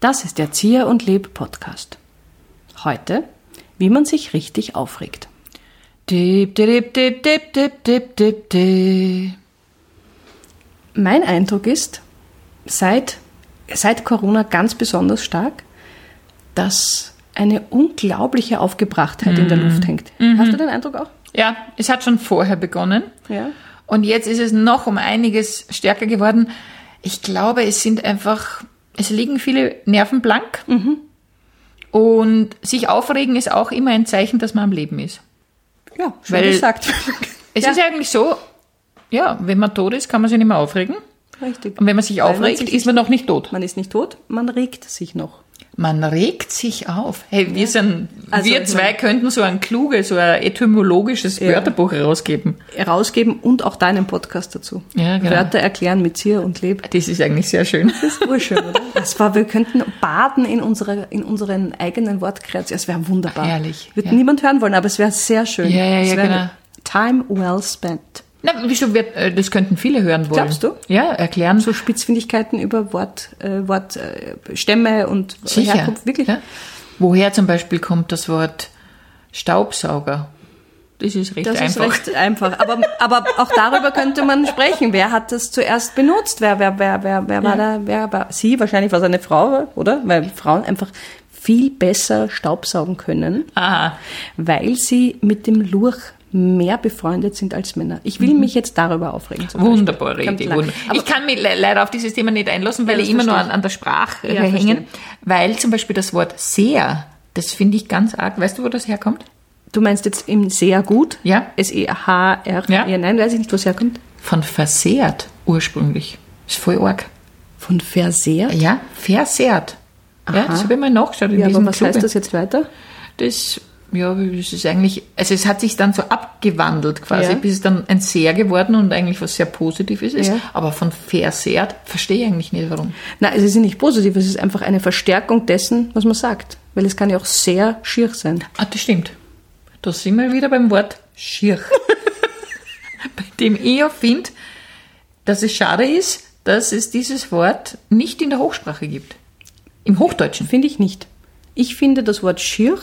Das ist der Zier und Leb Podcast. Heute, wie man sich richtig aufregt. Mein Eindruck ist, seit, seit Corona ganz besonders stark, dass eine unglaubliche Aufgebrachtheit in der Luft hängt. Hast du den Eindruck auch? Ja, es hat schon vorher begonnen. Ja. Und jetzt ist es noch um einiges stärker geworden. Ich glaube, es sind einfach, es liegen viele Nerven blank. Und sich aufregen ist auch immer ein Zeichen, dass man am Leben ist. Ja, schön Weil- gesagt. Es Ja. ist eigentlich so, ja, wenn man tot ist, kann man sich nicht mehr aufregen. Richtig. Und wenn man sich Weil man aufregt, sich ist man noch nicht tot. Man ist nicht tot, man regt sich noch. Man regt sich auf. Hey, wir sind, Also, wir zwei könnten so ein kluges, so ein etymologisches Ja. Wörterbuch herausgeben. Herausgeben und auch deinen Podcast dazu. Ja, genau. Wörter erklären mit Zier und Leb. Das ist eigentlich sehr schön. Das ist urschön, oder? Das war, wir könnten baden in, unsere, in unseren eigenen Wortkreuz. Es wäre wunderbar. Herrlich, Würde ja. niemand hören wollen, aber es wäre sehr schön. Ja, ja, ja, genau. Time well spent. Na, wieso wird, äh, das könnten viele hören wollen. Glaubst du? Ja, erklären. So Spitzfindigkeiten über Wort, äh, Wort äh, und Sicher. Herkunft. Wirklich? Ja. Woher zum Beispiel kommt das Wort Staubsauger? Das ist recht Das einfach. ist recht einfach. Aber, aber auch darüber könnte man sprechen. Wer hat das zuerst benutzt? Wer, wer, wer, wer, wer war da? Wer war sie? Wahrscheinlich war es eine Frau, oder? Weil Frauen einfach viel besser Staubsaugen können, Aha. weil sie mit dem Lurch mehr befreundet sind als Männer. Ich will mich jetzt darüber aufregen. Kommt Idee. Aber ich kann mich le leider auf dieses Thema nicht einlassen, weil Ja, ich immer nur an, an der Sprache Ja, hängen. Weil zum Beispiel das Wort sehr, das finde ich ganz arg. Weißt du, wo das herkommt? du meinst jetzt im sehr gut? Ja. S-E-H-R. Ja. Ja. Nein, weiß ich nicht, wo es herkommt. Von versehrt ursprünglich. Ist voll arg. Von versehrt? Ja, versehrt. Ja, Aha. das habe ich mal nachgeschaut in Ja, diesem aber was Clube. heißt das jetzt weiter? Das, ja, das ist eigentlich, also es hat sich dann so abgewandelt quasi, Ja. bis es dann ein sehr geworden und eigentlich was sehr Positives ist. Ja. Aber von versehrt verstehe ich eigentlich nicht, warum. Nein, es ist nicht positiv, es ist einfach eine Verstärkung dessen, was man sagt. Weil es kann ja auch sehr schier sein. Ah, das stimmt. Da sind wir wieder beim Wort schier. Bei dem ich ja finde, dass es schade ist, dass es dieses Wort nicht in der Hochsprache gibt. Im Hochdeutschen. Finde ich nicht. Ich finde, das Wort schier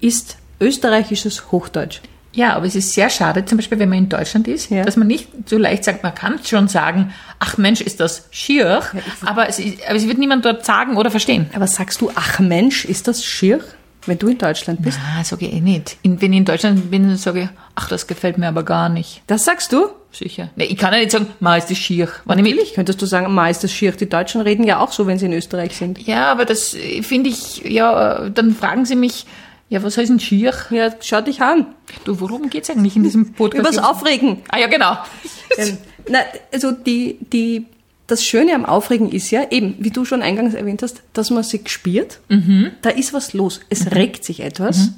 ist österreichisches Hochdeutsch. Ja, aber es ist sehr schade, zum Beispiel, wenn man in Deutschland ist, Ja. dass man nicht so leicht sagt, man kann schon sagen, ach Mensch, ist das schier, aber, es aber es wird niemand dort sagen oder verstehen. Aber sagst du, ach Mensch, ist das schier, wenn du in Deutschland bist? Ah, sage ich eh nicht. In, wenn ich in Deutschland bin, dann sage ich, ach, das gefällt mir aber gar nicht. Das sagst du? Sicher. Nee, ich kann ja nicht sagen, ma ist das schier. Ich mit, Natürlich könntest du sagen, ma ist das schier. Die Deutschen reden ja auch so, wenn sie in Österreich sind. ja, aber das äh, finde ich, ja, äh, dann fragen sie mich, ja, was heißt denn schier? Ja, schau dich an. Du, worum geht's eigentlich in diesem Podcast? Übers Aufregen. Ah, ja, genau. Ähm, na, also die, die, das Schöne am Aufregen ist ja eben, wie du schon eingangs erwähnt hast, dass man sich spürt. Da ist was los. Es regt sich etwas.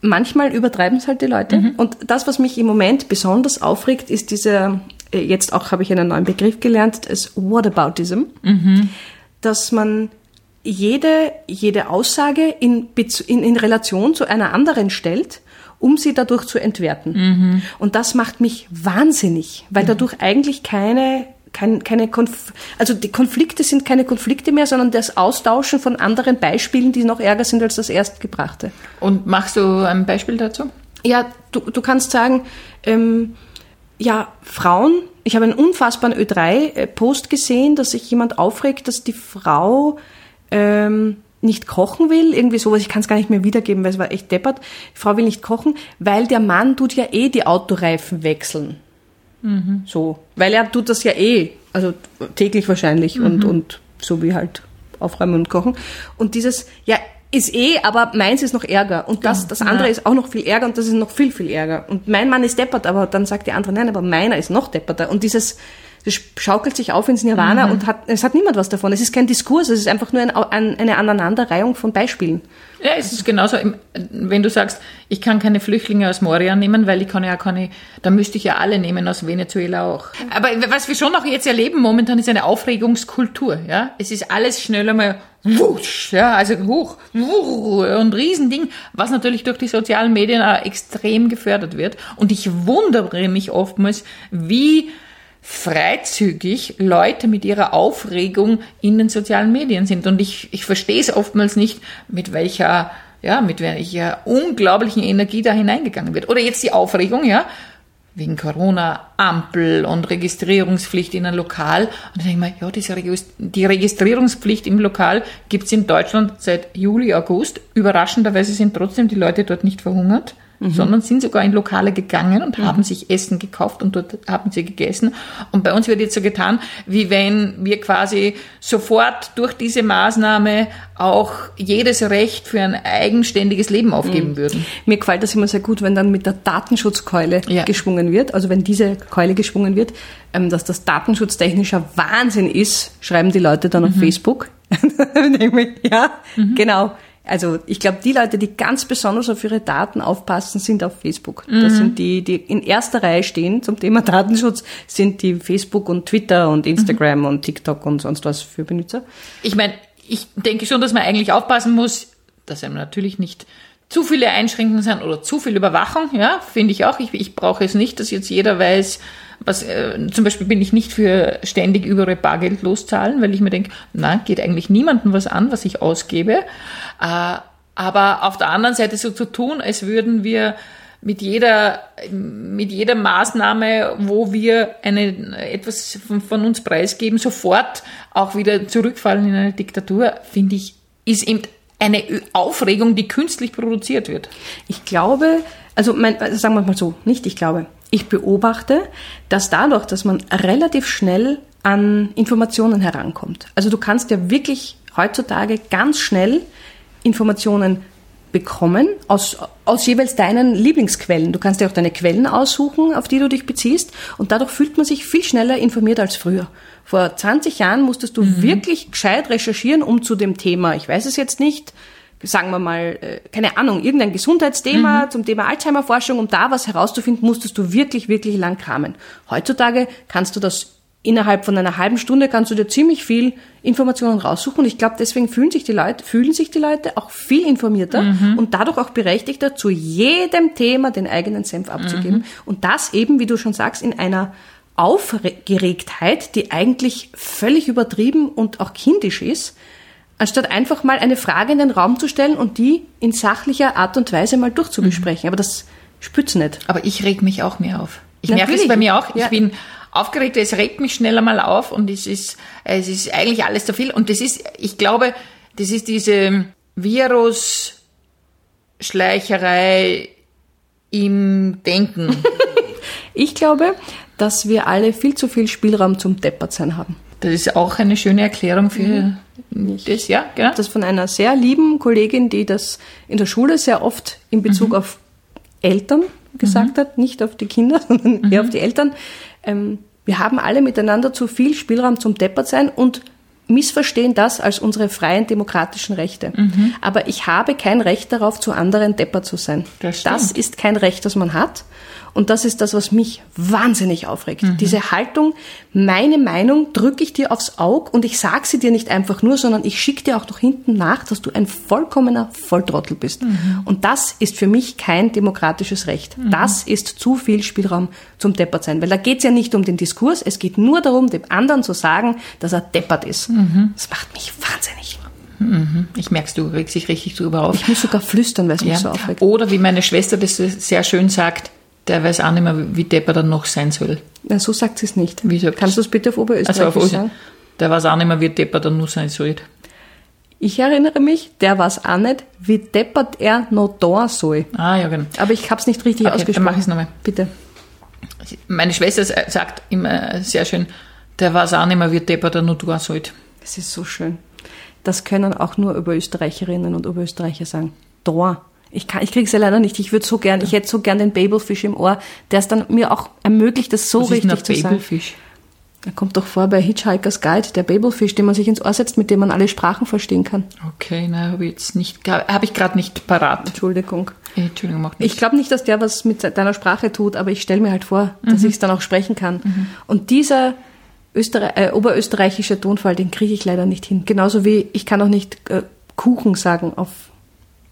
Manchmal übertreiben es halt die Leute. Und das, was mich im Moment besonders aufregt, ist dieser, äh, jetzt auch habe ich einen neuen Begriff gelernt, das Whataboutism. Dass man jede, jede Aussage in, in, in Relation zu einer anderen stellt, um sie dadurch zu entwerten. Und das macht mich wahnsinnig, weil dadurch eigentlich keine, kein, keine Konf also die Konflikte sind keine Konflikte mehr, sondern das Austauschen von anderen Beispielen, die noch ärger sind als das erstgebrachte. Und machst du ein Beispiel dazu? Ja, du, du kannst sagen, ähm, ja, Frauen, ich habe einen unfassbaren Ö3-Post gesehen, dass sich jemand aufregt, dass die Frau ähm, nicht kochen will, irgendwie sowas, ich kann es gar nicht mehr wiedergeben, weil es war echt deppert. Die Frau will nicht kochen, weil der Mann tut ja eh die Autoreifen wechseln. So, weil er tut das ja eh, also täglich wahrscheinlich und, und so wie halt aufräumen und kochen. Und dieses, ja, ist eh, aber meins ist noch ärger. Und das, das andere ist auch noch viel ärger und das ist noch viel, viel ärger. Und mein Mann ist deppert, aber dann sagt die andere, nein, aber meiner ist noch depperter. Und dieses, das schaukelt sich auf ins Nirvana und hat, es hat niemand was davon. Es ist kein Diskurs, es ist einfach nur ein, ein, eine Aneinanderreihung von Beispielen. Ja, es ist genauso, wenn du sagst, ich kann keine Flüchtlinge aus Moria nehmen, weil ich kann ja keine, da müsste ich ja alle nehmen aus Venezuela auch. Aber was wir schon auch jetzt erleben momentan ist eine Aufregungskultur, ja. Es ist alles schnell einmal wusch, ja, also hoch wuch, und Riesending, was natürlich durch die sozialen Medien auch extrem gefördert wird. Und ich wundere mich oftmals, wie freizügig Leute mit ihrer Aufregung in den sozialen Medien sind. Und ich, ich verstehe es oftmals nicht, mit welcher, ja, mit welcher unglaublichen Energie da hineingegangen wird. Oder jetzt die Aufregung, ja, wegen Corona, Ampel und Registrierungspflicht in einem Lokal. Und dann denke ich mir, ja, diese Regist die Registrierungspflicht im Lokal gibt's in Deutschland seit Juli, August. Überraschenderweise sind trotzdem die Leute dort nicht verhungert mhm. sondern sind sogar in Lokale gegangen und mhm. haben sich Essen gekauft und dort haben sie gegessen. Und bei uns wird jetzt so getan, wie wenn wir quasi sofort durch diese Maßnahme auch jedes Recht für ein eigenständiges Leben aufgeben mhm. würden. Mir gefällt das immer sehr gut, wenn dann mit der Datenschutzkeule ja. geschwungen wird, also wenn diese Keule geschwungen wird, ähm, dass das datenschutztechnischer Wahnsinn ist, schreiben die Leute dann auf mhm. Facebook. ja, mhm. genau. Also ich glaube, die Leute, die ganz besonders auf ihre Daten aufpassen, sind auf Facebook. Mhm. Das sind die, die in erster Reihe stehen zum Thema Datenschutz, sind die Facebook und Twitter und Instagram mhm. und TikTok und sonst was für Benutzer. Ich meine, ich denke schon, dass man eigentlich aufpassen muss, dass einem natürlich nicht zu viele Einschränkungen sind oder zu viel Überwachung, ja, finde ich auch. Ich, ich brauche es nicht, dass jetzt jeder weiß, was, äh, zum Beispiel bin ich nicht für ständig überall Bargeld loszahlen, weil ich mir denke, na, geht eigentlich niemandem was an, was ich ausgebe. Äh, aber auf der anderen Seite so zu tun, als würden wir mit jeder, mit jeder Maßnahme, wo wir eine, etwas von, von uns preisgeben, sofort auch wieder zurückfallen in eine Diktatur, finde ich, ist eben eine Aufregung, die künstlich produziert wird. Ich glaube, also mein, also sagen wir mal so, nicht ich glaube, ich beobachte, dass dadurch, dass man relativ schnell an Informationen herankommt. Also du kannst ja wirklich heutzutage ganz schnell Informationen bekommen aus, aus jeweils deinen Lieblingsquellen. Du kannst dir auch deine Quellen aussuchen, auf die du dich beziehst und dadurch fühlt man sich viel schneller informiert als früher. Vor 20 Jahren musstest du mhm. wirklich gescheit recherchieren, um zu dem Thema, ich weiß es jetzt nicht, sagen wir mal, äh, keine Ahnung, irgendein Gesundheitsthema mhm. zum Thema Alzheimer-Forschung, um da was herauszufinden, musstest du wirklich, wirklich lang kramen. Heutzutage kannst du das innerhalb von einer halben Stunde kannst du dir ziemlich viel Informationen raussuchen. Und ich glaube, deswegen fühlen sich die Leute, fühlen sich die Leute auch viel informierter mhm. und dadurch auch berechtigter, zu jedem Thema den eigenen Senf abzugeben. Mhm. Und das eben, wie du schon sagst, in einer Aufgeregtheit, die eigentlich völlig übertrieben und auch kindisch ist, anstatt einfach mal eine Frage in den Raum zu stellen und die in sachlicher Art und Weise mal durchzubesprechen. Mhm. Aber das spürt nicht. Aber ich reg mich auch mehr auf. Ich Natürlich. merke es bei mir auch. Ich ja. bin aufgeregt, es regt mich schneller mal auf und es ist, es ist eigentlich alles zu viel. Und das ist, ich glaube, das ist diese Virus-Schleicherei im Denken. ich glaube, dass wir alle viel zu viel Spielraum zum Deppertsein haben. Das ist auch eine schöne Erklärung für mhm. das, ja, genau. Das von einer sehr lieben Kollegin, die das in der Schule sehr oft in Bezug mhm. auf Eltern gesagt mhm. hat, nicht auf die Kinder, sondern eher mhm. auf die Eltern. Ähm, wir haben alle miteinander zu viel Spielraum zum Deppert sein und missverstehen das als unsere freien demokratischen Rechte. Mhm. Aber ich habe kein Recht darauf, zu anderen Depper zu sein. Das, das, ist kein Recht, das man hat. Und das ist das, was mich wahnsinnig aufregt. Mhm. Diese Haltung, meine Meinung drücke ich dir aufs Auge und ich sage sie dir nicht einfach nur, sondern ich schicke dir auch noch hinten nach, dass du ein vollkommener Volltrottel bist. Mhm. Und das ist für mich kein demokratisches Recht. Mhm. Das ist zu viel Spielraum zum Deppert sein. Weil da geht es ja nicht um den Diskurs, es geht nur darum, dem anderen zu sagen, dass er deppert ist. Mhm. Das macht mich wahnsinnig. Mhm. Ich merk's, du regst dich richtig drüber auf. Ich muss sogar flüstern, weil es ja. mich so aufregt. Oder wie meine Schwester das sehr schön sagt, der weiß auch nicht mehr, wie depper er noch sein soll. Na, so sagt sie es nicht. Wie Kannst du es bitte auf Oberösterreich also auf sagen? Der weiß auch nicht mehr, wie depper er noch sein soll. Ich erinnere mich, der weiß auch nicht, wie deppert er noch da soll. Ah, ja, genau. Aber ich habe es nicht richtig okay, ausgesprochen. Dann mache ich es nochmal. Bitte. Meine Schwester sagt immer sehr schön, der weiß auch nicht mehr, wie deppert er noch da soll. Das ist so schön. Das können auch nur Oberösterreicherinnen und Oberösterreicher sagen. Da ich, kann, ich kriege es ja leider nicht. Ich würde so gern, ich hätte so gern den Babelfisch im Ohr, der es dann mir auch ermöglicht, das so Was richtig ist zu sagen. Babelfisch? Er kommt doch vor bei Hitchhiker's Guide, der Babelfisch, den man sich ins Ohr setzt, mit dem man alle Sprachen verstehen kann. Okay, na, habe ich jetzt nicht, habe ich gerade nicht parat. Entschuldigung. Entschuldigung, macht nichts. Ich glaube nicht, dass der was mit deiner Sprache tut, aber ich stelle mir halt vor, dass mhm. ich es dann auch sprechen kann. Mhm. Und dieser Österreich, äh, oberösterreichische Tonfall, den kriege ich leider nicht hin. Genauso wie ich kann auch nicht äh, Kuchen sagen auf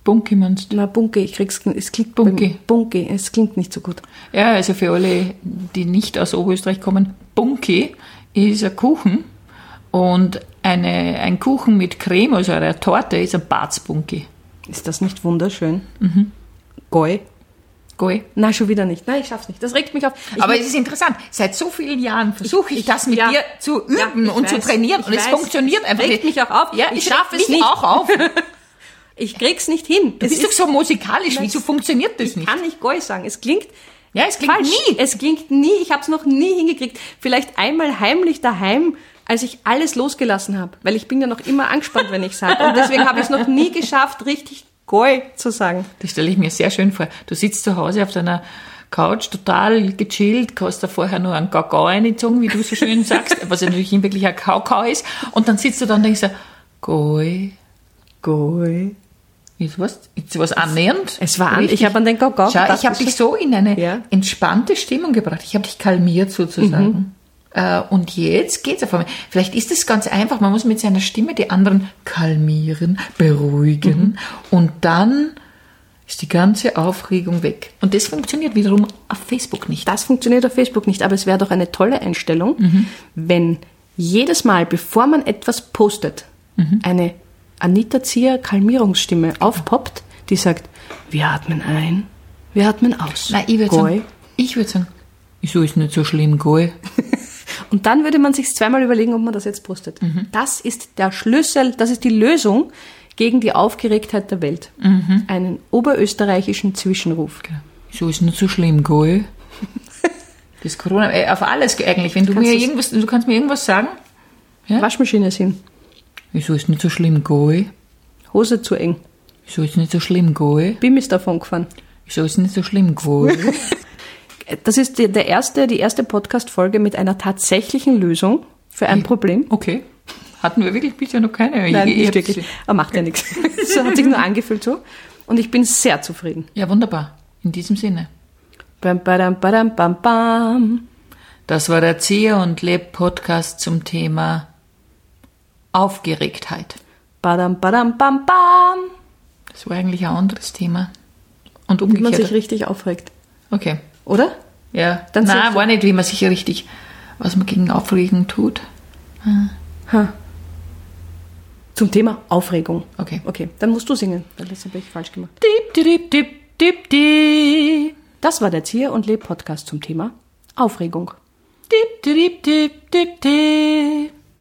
Bunke meinst du? Na, Bunke, ich krieg's, es klingt Bunke. Bunke, es klingt nicht so gut. Ja, also für alle, die nicht aus Oberösterreich kommen, Bunky ist ein Kuchen und eine, ein Kuchen mit Creme, also eine Torte, ist ein Barzbunky. Ist das nicht wunderschön? Mhm. Goi. Goi. Nein, schon wieder nicht. Nein, ich schaff's nicht. Das regt mich auf. Ich Aber es ist interessant. Seit so vielen Jahren versuche ich, das mit ja. dir zu üben Ja, ich und zu weiß, trainieren ich und es weiß. funktioniert einfach Regt nicht. mich auch auf. Ja, Ich es schaff regt es nicht. auch auf. Ich krieg's nicht hin. Du Es bist doch so musikalisch. Nein, Wieso funktioniert das ich nicht? kann nicht Goi sagen. Es klingt Ja, es klingt falsch. nie. Es klingt nie. Ich habe es noch nie hingekriegt. Vielleicht einmal heimlich daheim, als ich alles losgelassen habe. Weil ich bin ja noch immer angespannt, wenn ich sage. Und deswegen habe ich es noch nie geschafft, richtig Goi zu sagen. Das stelle ich mir sehr schön vor. Du sitzt zu Hause auf deiner Couch, total gechillt, hast da vorher nur einen Kakao reingezogen, wie du so schön sagst, was ja natürlich wirklich ein Kakao ist. Und dann sitzt du da und denkst dir, Goi, Goi. ist was, ist was annähernd? Es war an, ich habe an den Kakao Schau, gedacht. ich habe dich so in eine Ja. entspannte Stimmung gebracht. Ich habe dich kalmiert sozusagen. Mhm. Äh, und jetzt geht's auf einmal. Vielleicht ist es ganz einfach. Man muss mit seiner Stimme die anderen kalmieren, beruhigen Mhm. und dann ist die ganze Aufregung weg. Und das funktioniert wiederum auf Facebook nicht. Das funktioniert auf Facebook nicht, aber es wäre doch eine tolle Einstellung, Mhm. wenn jedes Mal, bevor man etwas postet, Mhm. eine Anita Zier Kalmierungsstimme aufpoppt, die sagt, wir atmen ein, wir atmen aus. Nein, ich würde sagen, ich würde sagen, wieso ist nicht so schlimm, Goi? Und dann würde man sich zweimal überlegen, ob man das jetzt postet. Mhm. Das ist der Schlüssel, das ist die Lösung gegen die Aufgeregtheit der Welt. Mhm. Einen oberösterreichischen Zwischenruf. Wieso ist nicht so schlimm, Goi? Das Corona, äh, auf alles eigentlich. Wenn du Kannst mir irgendwas, du kannst mir irgendwas sagen. Ja? Waschmaschine ist hin, Wieso ist nicht so schlimm, Goi? Hose zu eng, Wieso ist nicht so schlimm, Goi? Bim ist davon gefahren. Wieso ist nicht so schlimm, Goi? Das ist die, der erste, die erste Podcast-Folge mit einer tatsächlichen Lösung für ein Problem. Okay. Hatten wir wirklich bisher noch keine? Nein, Ich- ich nicht wirklich. Aber macht ja nichts. Es hat sich nur angefühlt so. Und ich bin sehr zufrieden. Ja, wunderbar. In diesem Sinne. Bam, badam, badam, bam, bam. Das war der Zieher und Leb Podcast zum Thema Aufgeregtheit. Badam, badam, bam, bam. Das war eigentlich ein anderes Thema. Und Wie man umgekehrt. sich richtig aufregt. okay. Oder? Ja. Dann Nein, sagst du- war nicht, wie man sich richtig, was man gegen Aufregung tut. Zum Thema Aufregung. Okay. Okay, dann musst du singen, weil das habe ich falsch gemacht. Dip, dip, dip, dip, dip. Das war der Zier und Leb Podcast zum Thema Aufregung. Dip, dip, dip, dip, dip.